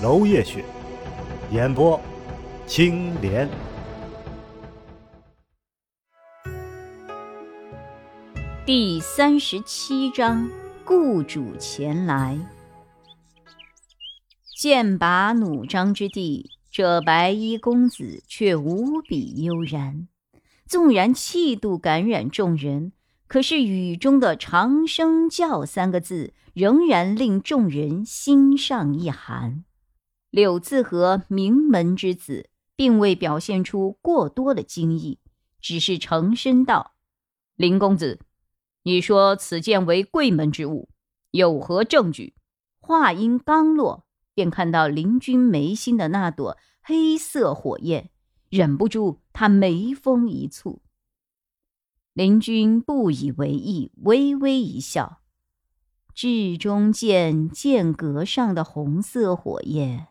娄烨雪，演播青莲。第三十七章，雇主前来，剑拔弩张之地，这白衣公子却无比悠然。纵然气度感染众人，可是雨中的“长生教”三个字，仍然令众人心上一寒。柳自和名门之子，并未表现出过多的惊异，只是沉声道：“林公子。”你说此剑为贵门之物，有何证据？话音刚落，便看到林君眉心的那朵黑色火焰，忍不住他眉峰一蹙。林君不以为意，微微一笑：“至中剑剑阁上的红色火焰，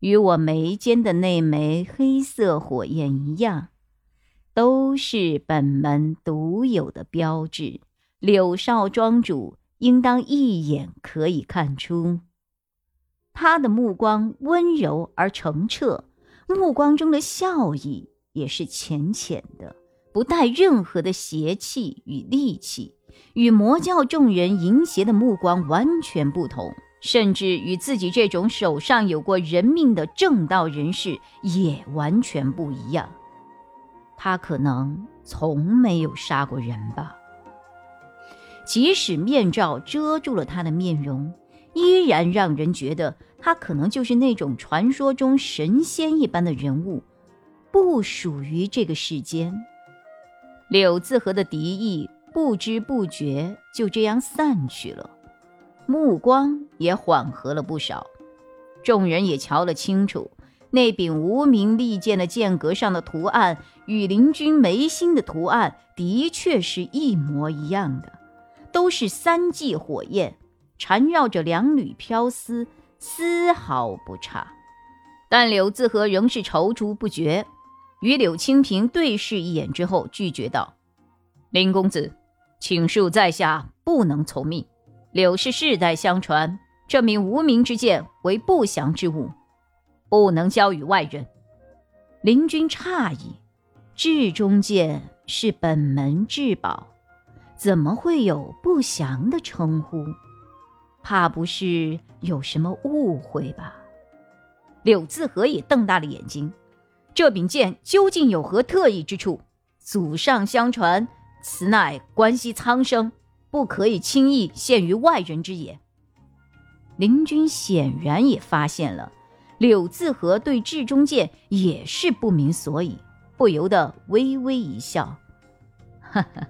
与我眉间的那枚黑色火焰一样，都是本门独有的标志。”柳少庄主应当一眼可以看出，他的目光温柔而澄澈，目光中的笑意也是浅浅的，不带任何的邪气与戾气，与魔教众人淫邪的目光完全不同，甚至与自己这种手上有过人命的正道人士也完全不一样。他可能从没有杀过人吧。即使面罩遮住了他的面容，依然让人觉得他可能就是那种传说中神仙一般的人物，不属于这个世间。柳自和的敌意不知不觉就这样散去了，目光也缓和了不少。众人也瞧了清楚，那柄无名利剑的剑格上的图案与林君眉心的图案的确是一模一样的。都是三季火焰缠绕着两缕飘丝，丝毫不差。但柳自和仍是踌躇不决，与柳清平对视一眼之后，拒绝道：“林公子，请恕在下不能从命。柳氏世代相传，这名无名之剑为不祥之物，不能交与外人。”林君诧异：“至中剑是本门至宝。”怎么会有不祥的称呼？怕不是有什么误会吧？柳自和也瞪大了眼睛。这柄剑究竟有何特异之处？祖上相传，此乃关系苍生，不可以轻易陷于外人之眼。林君显然也发现了，柳自和对至中剑也是不明所以，不由得微微一笑，哈哈。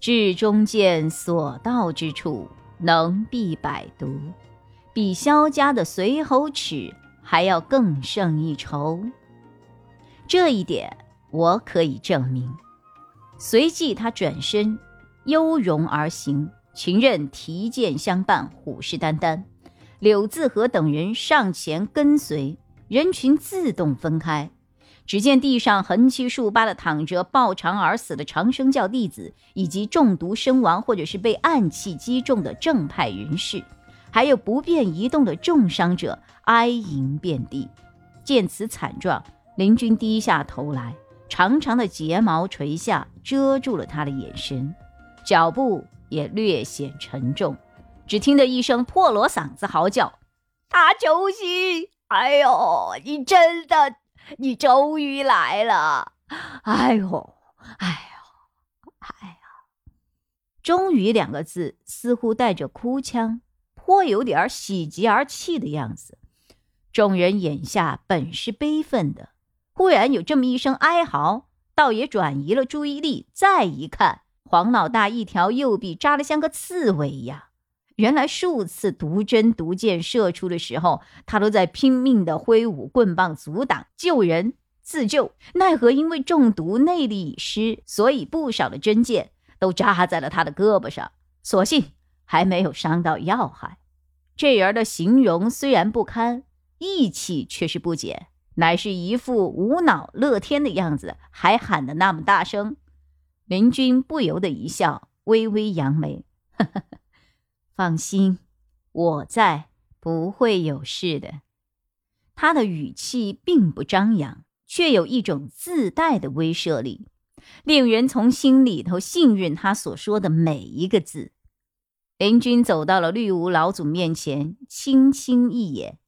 至中剑所到之处，能避百毒，比萧家的随侯尺还要更胜一筹。这一点我可以证明。随即，他转身，悠容而行，群人提剑相伴，虎视眈眈。柳自和等人上前跟随，人群自动分开。只见地上横七竖八的躺着抱肠而死的长生教弟子，以及中毒身亡或者是被暗器击中的正派人士，还有不便移动的重伤者，哀吟遍地。见此惨状，林君低下头来，长长的睫毛垂下，遮住了他的眼神，脚步也略显沉重。只听得一声破锣嗓子嚎叫：“大救星！哎呦，你真的！”你终于来了！哎呦，哎呦，哎呀！终于两个字似乎带着哭腔，颇有点喜极而泣的样子。众人眼下本是悲愤的，忽然有这么一声哀嚎，倒也转移了注意力。再一看，黄老大一条右臂扎得像个刺猬一样，原来数次毒针毒箭射出的时候，他都在拼命的挥舞棍棒阻挡救人自救，奈何因为中毒内力已失，所以不少的针箭都扎在了他的胳膊上，所幸还没有伤到要害。这人的形容虽然不堪，义气却是不减，乃是一副无脑乐天的样子，还喊得那么大声。林君不由得一笑，微微扬眉，呵呵。放心，我在，不会有事的。他的语气并不张扬，却有一种自带的威慑力，令人从心里头信任他所说的每一个字。林君走到了绿芜老祖面前，轻轻一眼，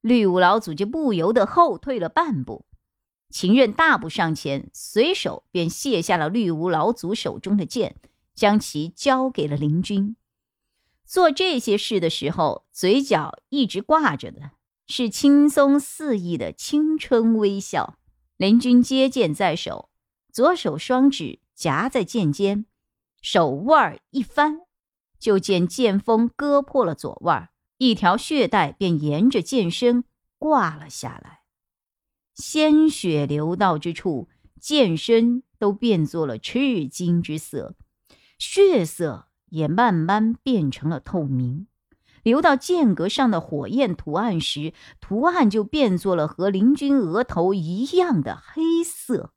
绿芜老祖就不由得后退了半步。秦任大步上前，随手便卸下了绿芜老祖手中的剑，将其交给了林君。做这些事的时候，嘴角一直挂着的是轻松肆意的青春微笑。林君接剑在手，左手双指夹在剑尖，手腕一翻，就见剑锋割破了左腕，一条血带便沿着剑身挂了下来。鲜血流到之处，剑身都变作了赤金之色，血色。也慢慢变成了透明，流到剑阁上的火焰图案时，图案就变作了和林君额头一样的黑色。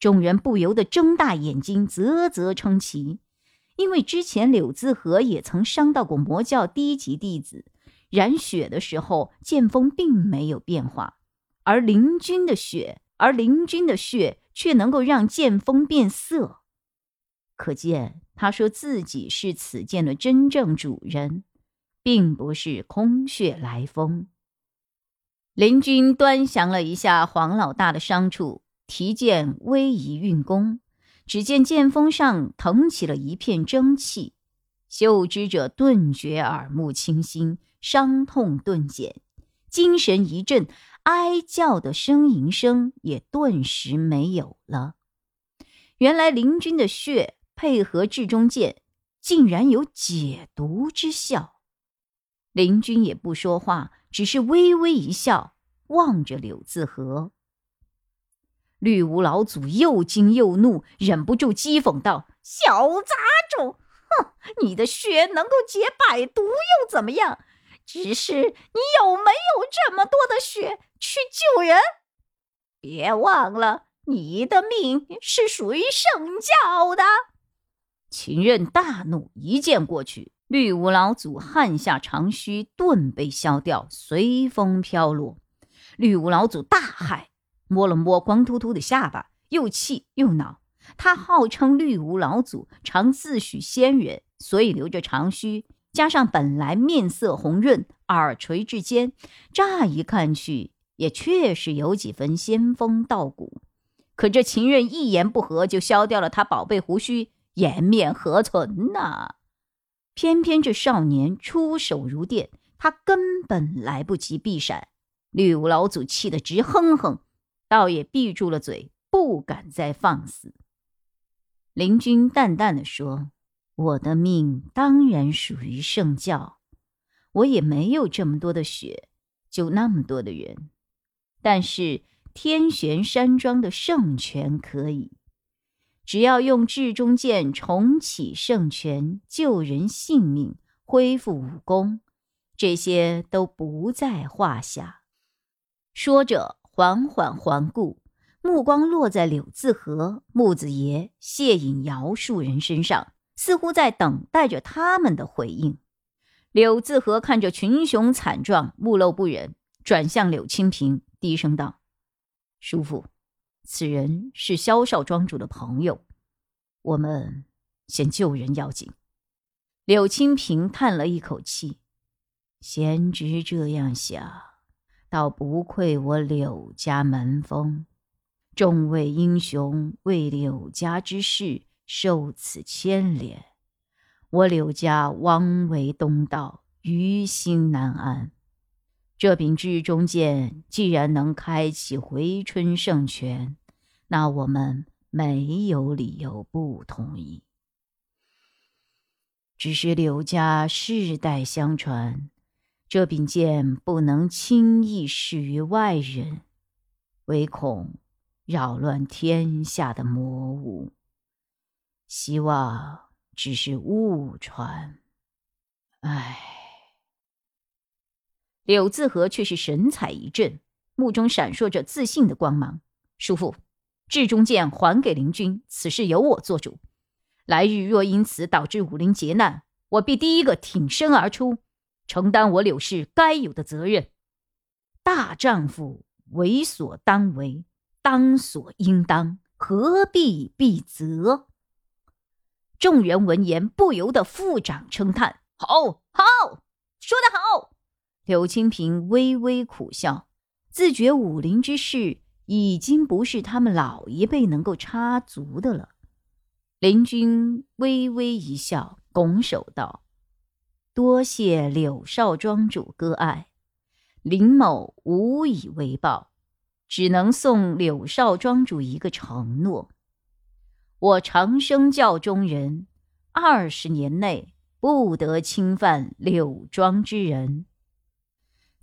众人不由得睁大眼睛，啧啧称奇。因为之前柳自和也曾伤到过魔教低级弟子，染血的时候剑锋并没有变化，而林君的血，而林君的血却能够让剑锋变色，可见。他说自己是此剑的真正主人，并不是空穴来风。林君端详了一下黄老大的伤处，提剑微移运功，只见剑锋上腾起了一片蒸汽。嗅之者顿觉耳目清新，伤痛顿减，精神一振，哀叫的呻吟声也顿时没有了。原来林君的血。配合至中剑，竟然有解毒之效。林君也不说话，只是微微一笑，望着柳自和。绿芜老祖又惊又怒，忍不住讥讽道：“小杂种，哼！你的血能够解百毒又怎么样？只是你有没有这么多的血去救人？别忘了，你的命是属于圣教的。”秦任大怒，一剑过去，绿芜老祖汗下长须顿被削掉，随风飘落。绿芜老祖大骇，摸了摸光秃秃的下巴，又气又恼。他号称绿芜老祖，常自诩仙人，所以留着长须，加上本来面色红润，耳垂至尖，乍一看去也确实有几分仙风道骨。可这秦任一言不合就削掉了他宝贝胡须。颜面何存呐？偏偏这少年出手如电，他根本来不及避闪。绿芜老祖气得直哼哼，倒也闭住了嘴，不敢再放肆。林君淡淡的说：“我的命当然属于圣教，我也没有这么多的血，救那么多的人。但是天玄山庄的圣泉可以。”只要用至中剑重启圣泉，救人性命，恢复武功，这些都不在话下。说着，缓缓环顾，目光落在柳自和、木子爷、谢隐瑶数人身上，似乎在等待着他们的回应。柳自和看着群雄惨状，目露不忍，转向柳清平，低声道：“叔父。”此人是萧少庄主的朋友，我们先救人要紧。柳清平叹了一口气：“贤侄这样想，倒不愧我柳家门风。众位英雄为柳家之事受此牵连，我柳家汪为东道，于心难安。”这柄至中剑既然能开启回春圣泉，那我们没有理由不同意。只是柳家世代相传，这柄剑不能轻易示于外人，唯恐扰乱天下的魔物。希望只是误传。唉。柳自和却是神采一振，目中闪烁着自信的光芒。叔父，至中剑还给林君，此事由我做主。来日若因此导致武林劫难，我必第一个挺身而出，承担我柳氏该有的责任。大丈夫为所当为，当所应当，何必避责？众人闻言不由得附掌称叹：“好，好，说得好。”柳清平微微苦笑，自觉武林之事已经不是他们老一辈能够插足的了。林君微微一笑，拱手道：“多谢柳少庄主割爱，林某无以为报，只能送柳少庄主一个承诺：我长生教中人，二十年内不得侵犯柳庄之人。”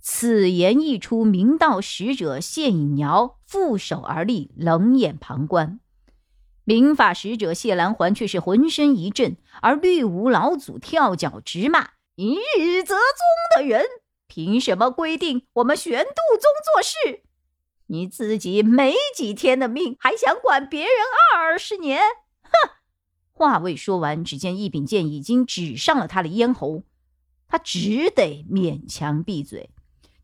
此言一出，明道使者谢隐瑶负手而立，冷眼旁观；明法使者谢兰环却是浑身一震，而绿芜老祖跳脚直骂：“一日则宗的人，凭什么规定我们玄度宗做事？你自己没几天的命，还想管别人二十年？”哼！话未说完，只见一柄剑已经指上了他的咽喉，他只得勉强闭嘴。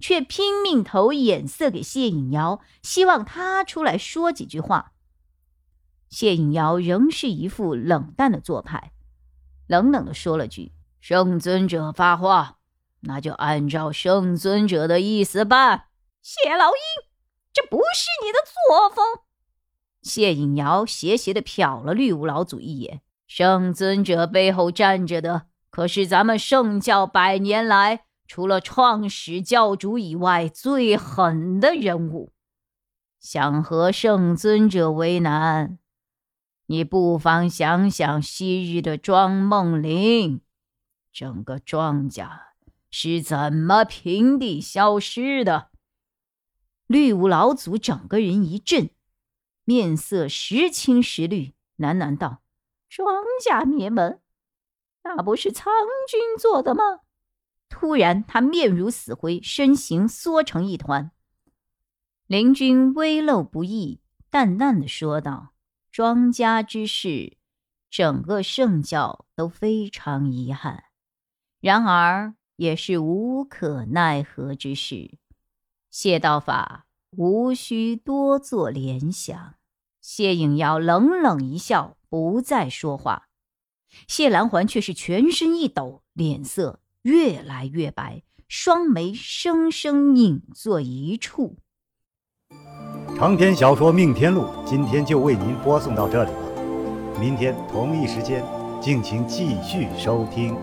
却拼命投眼色给谢隐瑶，希望他出来说几句话。谢隐瑶仍是一副冷淡的做派，冷冷的说了句：“圣尊者发话，那就按照圣尊者的意思办。”谢老鹰，这不是你的作风。谢隐瑶斜斜的瞟了绿芜老祖一眼，圣尊者背后站着的可是咱们圣教百年来。除了创始教主以外，最狠的人物，想和圣尊者为难，你不妨想想昔日的庄梦玲，整个庄家是怎么平地消失的？绿芜老祖整个人一震，面色时青时绿，喃喃道：“庄家灭门，那不是苍君做的吗？”突然，他面如死灰，身形缩成一团。林君微露不易，淡淡的说道：“庄家之事，整个圣教都非常遗憾，然而也是无可奈何之事。谢道法无需多做联想。”谢影瑶冷冷一笑，不再说话。谢兰环却是全身一抖，脸色。越来越白，双眉生生拧作一处。长篇小说《命天录》今天就为您播送到这里了，明天同一时间，敬请继续收听。